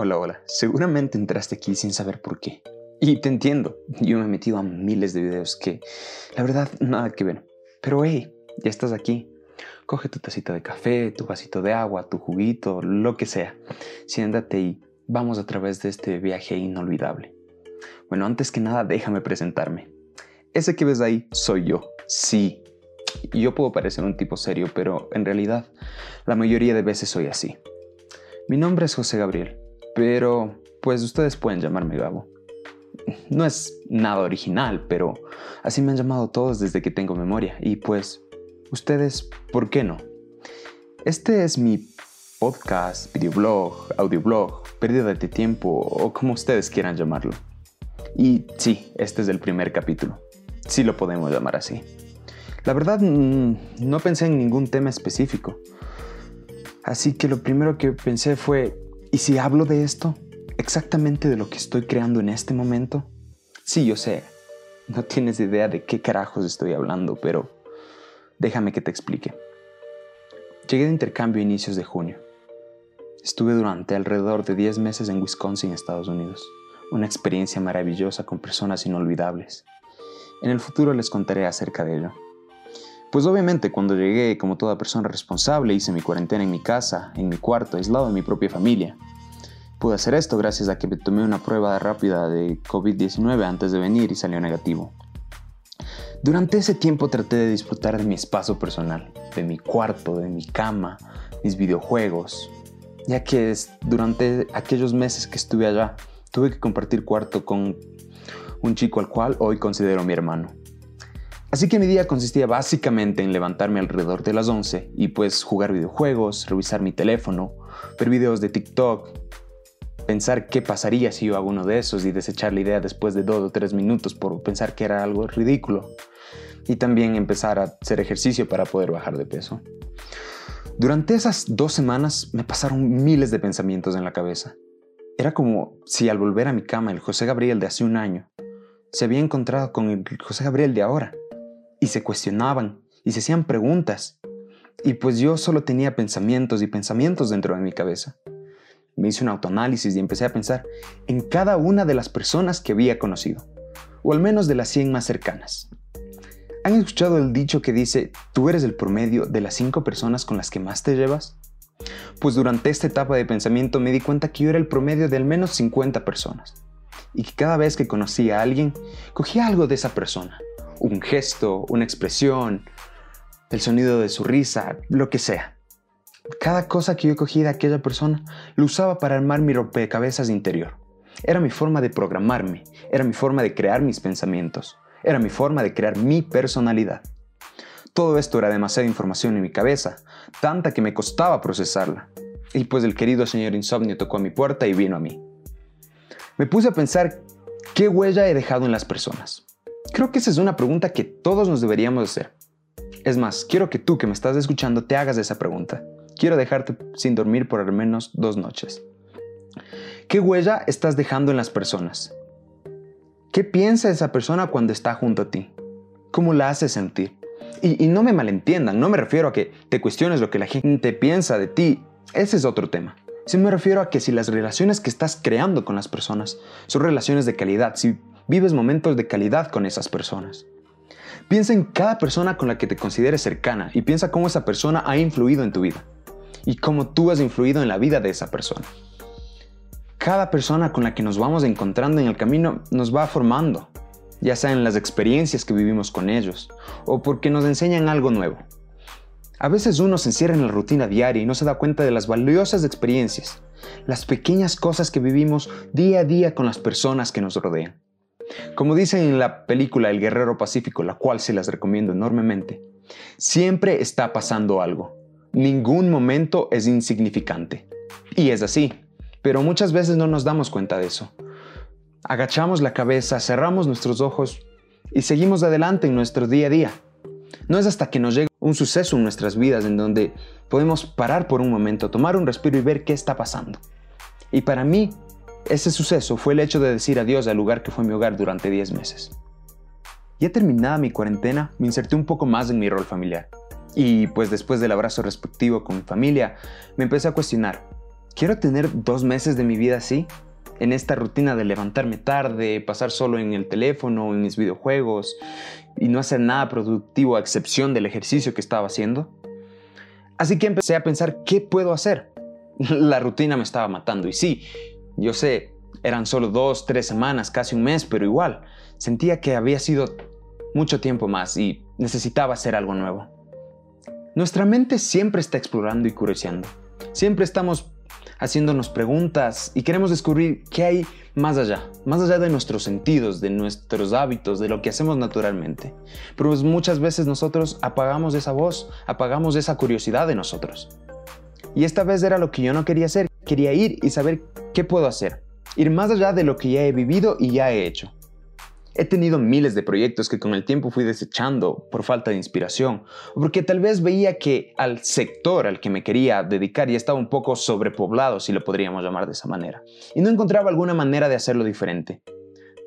Hola, hola. Seguramente entraste aquí sin saber por qué. Y te entiendo. Yo me he metido a miles de videos que, la verdad, nada que ver. Pero hey, ya estás aquí. Coge tu tacita de café, tu vasito de agua, tu juguito, lo que sea. Siéntate y vamos a través de este viaje inolvidable. Bueno, antes que nada, déjame presentarme. Ese que ves ahí soy yo. Sí. Yo puedo parecer un tipo serio, pero en realidad, la mayoría de veces soy así. Mi nombre es José Gabriel pero pues ustedes pueden llamarme Gabo. No es nada original, pero así me han llamado todos desde que tengo memoria. Y pues, ustedes, ¿por qué no? Este es mi podcast, videoblog, audioblog, pérdida de tiempo o como ustedes quieran llamarlo. Y sí, este es el primer capítulo. Sí lo podemos llamar así. La verdad, mm, no pensé en ningún tema específico. Así que lo primero que pensé fue, ¿Y si hablo de esto? ¿Exactamente de lo que estoy creando en este momento? Sí, yo sé, no tienes idea de qué carajos estoy hablando, pero déjame que te explique. Llegué de intercambio a inicios de junio. Estuve durante alrededor de 10 meses en Wisconsin, Estados Unidos. Una experiencia maravillosa con personas inolvidables. En el futuro les contaré acerca de ello. Pues obviamente cuando llegué como toda persona responsable hice mi cuarentena en mi casa, en mi cuarto, aislado de mi propia familia. Pude hacer esto gracias a que me tomé una prueba rápida de COVID-19 antes de venir y salió negativo. Durante ese tiempo traté de disfrutar de mi espacio personal, de mi cuarto, de mi cama, mis videojuegos, ya que durante aquellos meses que estuve allá tuve que compartir cuarto con un chico al cual hoy considero mi hermano. Así que mi día consistía básicamente en levantarme alrededor de las 11 y pues jugar videojuegos, revisar mi teléfono, ver videos de TikTok, pensar qué pasaría si yo hago uno de esos y desechar la idea después de dos o tres minutos por pensar que era algo ridículo. Y también empezar a hacer ejercicio para poder bajar de peso. Durante esas dos semanas me pasaron miles de pensamientos en la cabeza. Era como si al volver a mi cama el José Gabriel de hace un año se había encontrado con el José Gabriel de ahora y se cuestionaban y se hacían preguntas. Y pues yo solo tenía pensamientos y pensamientos dentro de mi cabeza. Me hice un autoanálisis y empecé a pensar en cada una de las personas que había conocido, o al menos de las 100 más cercanas. ¿Han escuchado el dicho que dice, tú eres el promedio de las 5 personas con las que más te llevas? Pues durante esta etapa de pensamiento me di cuenta que yo era el promedio de al menos 50 personas, y que cada vez que conocía a alguien, cogía algo de esa persona, un gesto, una expresión, el sonido de su risa, lo que sea. Cada cosa que yo cogí de aquella persona lo usaba para armar mi rompecabezas interior. Era mi forma de programarme, era mi forma de crear mis pensamientos, era mi forma de crear mi personalidad. Todo esto era demasiada información en mi cabeza, tanta que me costaba procesarla. Y pues el querido señor Insomnio tocó a mi puerta y vino a mí. Me puse a pensar qué huella he dejado en las personas. Creo que esa es una pregunta que todos nos deberíamos hacer. Es más, quiero que tú que me estás escuchando te hagas esa pregunta. Quiero dejarte sin dormir por al menos dos noches. ¿Qué huella estás dejando en las personas? ¿Qué piensa esa persona cuando está junto a ti? ¿Cómo la hace sentir? Y, no me malentiendan, no me refiero a que te cuestiones lo que la gente piensa de ti. Ese es otro tema. Sí me refiero a que si las relaciones que estás creando con las personas son relaciones de calidad, si vives momentos de calidad con esas personas. Piensa en cada persona con la que te consideres cercana y piensa cómo esa persona ha influido en tu vida y cómo tú has influido en la vida de esa persona. Cada persona con la que nos vamos encontrando en el camino nos va formando, ya sea en las experiencias que vivimos con ellos o porque nos enseñan algo nuevo. A veces uno se encierra en la rutina diaria y no se da cuenta de las valiosas experiencias, las pequeñas cosas que vivimos día a día con las personas que nos rodean. Como dicen en la película El Guerrero Pacífico, la cual se las recomiendo enormemente, siempre está pasando algo. Ningún momento es insignificante. Y es así, pero muchas veces no nos damos cuenta de eso. Agachamos la cabeza, cerramos nuestros ojos y seguimos adelante en nuestro día a día. No es hasta que nos llega un suceso en nuestras vidas en donde podemos parar por un momento, tomar un respiro y ver qué está pasando. Y para mí, ese suceso fue el hecho de decir adiós al lugar que fue mi hogar durante 10 meses. Ya terminada mi cuarentena, me inserté un poco más en mi rol familiar. Y pues después del abrazo respectivo con mi familia, me empecé a cuestionar, ¿Quiero tener dos meses de mi vida así? En esta rutina de levantarme tarde, pasar solo en el teléfono, en mis videojuegos y no hacer nada productivo a excepción del ejercicio que estaba haciendo. Así que empecé a pensar, ¿qué puedo hacer? La rutina me estaba matando y sí, yo sé, eran solo dos, tres semanas, casi un mes, pero igual, sentía que había sido mucho tiempo más y necesitaba hacer algo nuevo. Nuestra mente siempre está explorando y curioseando. Siempre estamos haciéndonos preguntas y queremos descubrir qué hay más allá, más allá de nuestros sentidos, de nuestros hábitos, de lo que hacemos naturalmente. Pero muchas veces nosotros apagamos esa voz, apagamos esa curiosidad de nosotros. Y esta vez era lo que yo no quería hacer, quería ir y saber qué puedo hacer, ir más allá de lo que ya he vivido y ya he hecho. He tenido miles de proyectos que con el tiempo fui desechando por falta de inspiración, o porque tal vez veía que al sector al que me quería dedicar ya estaba un poco sobrepoblado, si lo podríamos llamar de esa manera, y no encontraba alguna manera de hacerlo diferente.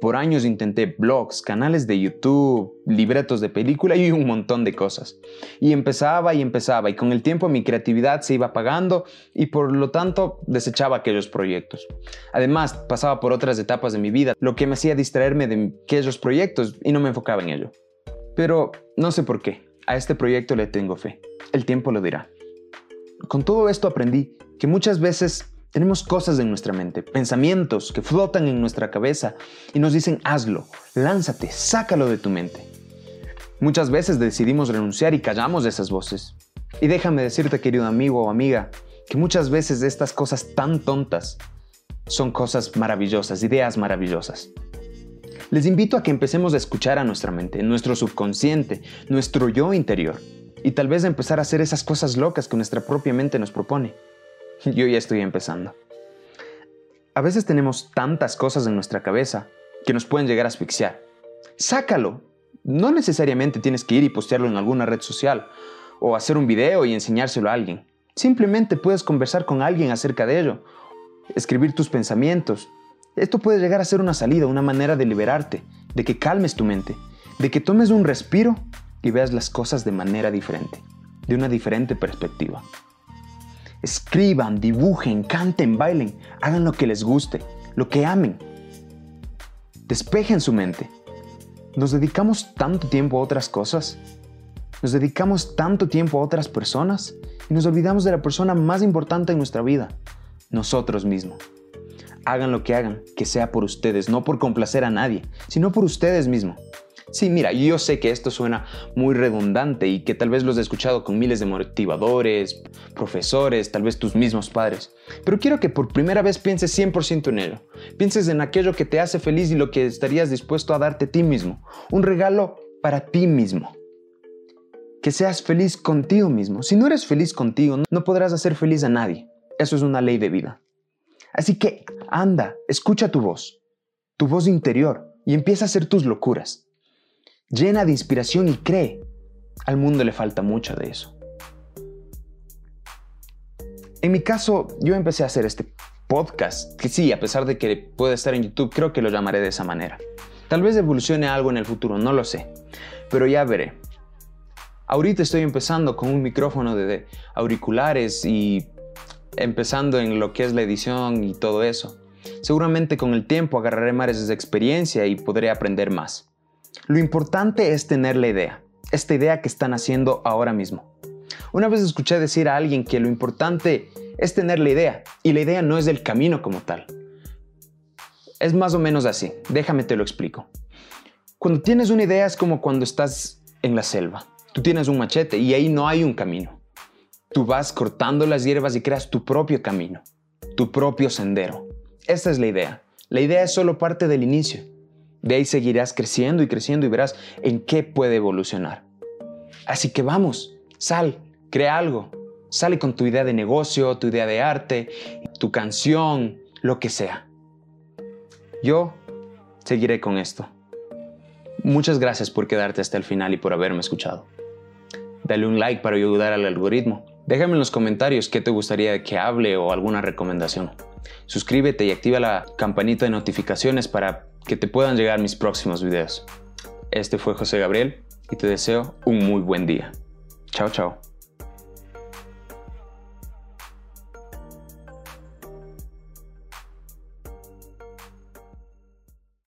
Por años intenté blogs, canales de YouTube, libretos de película y un montón de cosas. Y empezaba y empezaba y con el tiempo mi creatividad se iba apagando y por lo tanto desechaba aquellos proyectos. Además, pasaba por otras etapas de mi vida, lo que me hacía distraerme de aquellos proyectos y no me enfocaba en ello. Pero no sé por qué, a este proyecto le tengo fe. El tiempo lo dirá. Con todo esto aprendí que muchas veces tenemos cosas en nuestra mente, pensamientos que flotan en nuestra cabeza y nos dicen hazlo, lánzate, sácalo de tu mente. Muchas veces decidimos renunciar y callamos esas voces. Y déjame decirte, querido amigo o amiga, que muchas veces estas cosas tan tontas son cosas maravillosas, ideas maravillosas. Les invito a que empecemos a escuchar a nuestra mente, nuestro subconsciente, nuestro yo interior, y tal vez a empezar a hacer esas cosas locas que nuestra propia mente nos propone. Yo ya estoy empezando. A veces tenemos tantas cosas en nuestra cabeza que nos pueden llegar a asfixiar. Sácalo. No necesariamente tienes que ir y postearlo en alguna red social o hacer un video y enseñárselo a alguien. Simplemente puedes conversar con alguien acerca de ello, escribir tus pensamientos. Esto puede llegar a ser una salida, una manera de liberarte, de que calmes tu mente, de que tomes un respiro y veas las cosas de manera diferente, de una diferente perspectiva. Escriban, dibujen, canten, bailen, hagan lo que les guste, lo que amen. Despejen su mente. Nos dedicamos tanto tiempo a otras cosas. Nos dedicamos tanto tiempo a otras personas y nos olvidamos de la persona más importante en nuestra vida, nosotros mismos. Hagan lo que hagan, que sea por ustedes, no por complacer a nadie, sino por ustedes mismos. Sí, mira, yo sé que esto suena muy redundante y que tal vez lo has escuchado con miles de motivadores, profesores, tal vez tus mismos padres, pero quiero que por primera vez pienses 100% en ello. Pienses en aquello que te hace feliz y lo que estarías dispuesto a darte a ti mismo. Un regalo para ti mismo. Que seas feliz contigo mismo. Si no eres feliz contigo, no podrás hacer feliz a nadie. Eso es una ley de vida. Así que anda, escucha tu voz, tu voz interior, y empieza a hacer tus locuras llena de inspiración y cree. Al mundo le falta mucho de eso. En mi caso, yo empecé a hacer este podcast, que sí, a pesar de que puede estar en YouTube, creo que lo llamaré de esa manera. Tal vez evolucione algo en el futuro, no lo sé, pero ya veré. Ahorita estoy empezando con un micrófono de auriculares y empezando en lo que es la edición y todo eso. Seguramente con el tiempo agarraré más de experiencia y podré aprender más. Lo importante es tener la idea, esta idea que están haciendo ahora mismo. Una vez escuché decir a alguien que lo importante es tener la idea y la idea no es el camino como tal. Es más o menos así, déjame te lo explico. Cuando tienes una idea es como cuando estás en la selva. Tú tienes un machete y ahí no hay un camino. Tú vas cortando las hierbas y creas tu propio camino, tu propio sendero. Esta es la idea. La idea es solo parte del inicio. De ahí seguirás creciendo y creciendo y verás en qué puede evolucionar. Así que vamos, sal, crea algo. Sale con tu idea de negocio, tu idea de arte, tu canción, lo que sea. Yo seguiré con esto. Muchas gracias por quedarte hasta el final y por haberme escuchado. Dale un like para ayudar al algoritmo. Déjame en los comentarios qué te gustaría que hable o alguna recomendación. Suscríbete y activa la campanita de notificaciones para que te puedan llegar mis próximos videos. Este fue José Gabriel y te deseo un muy buen día. Chao, chao.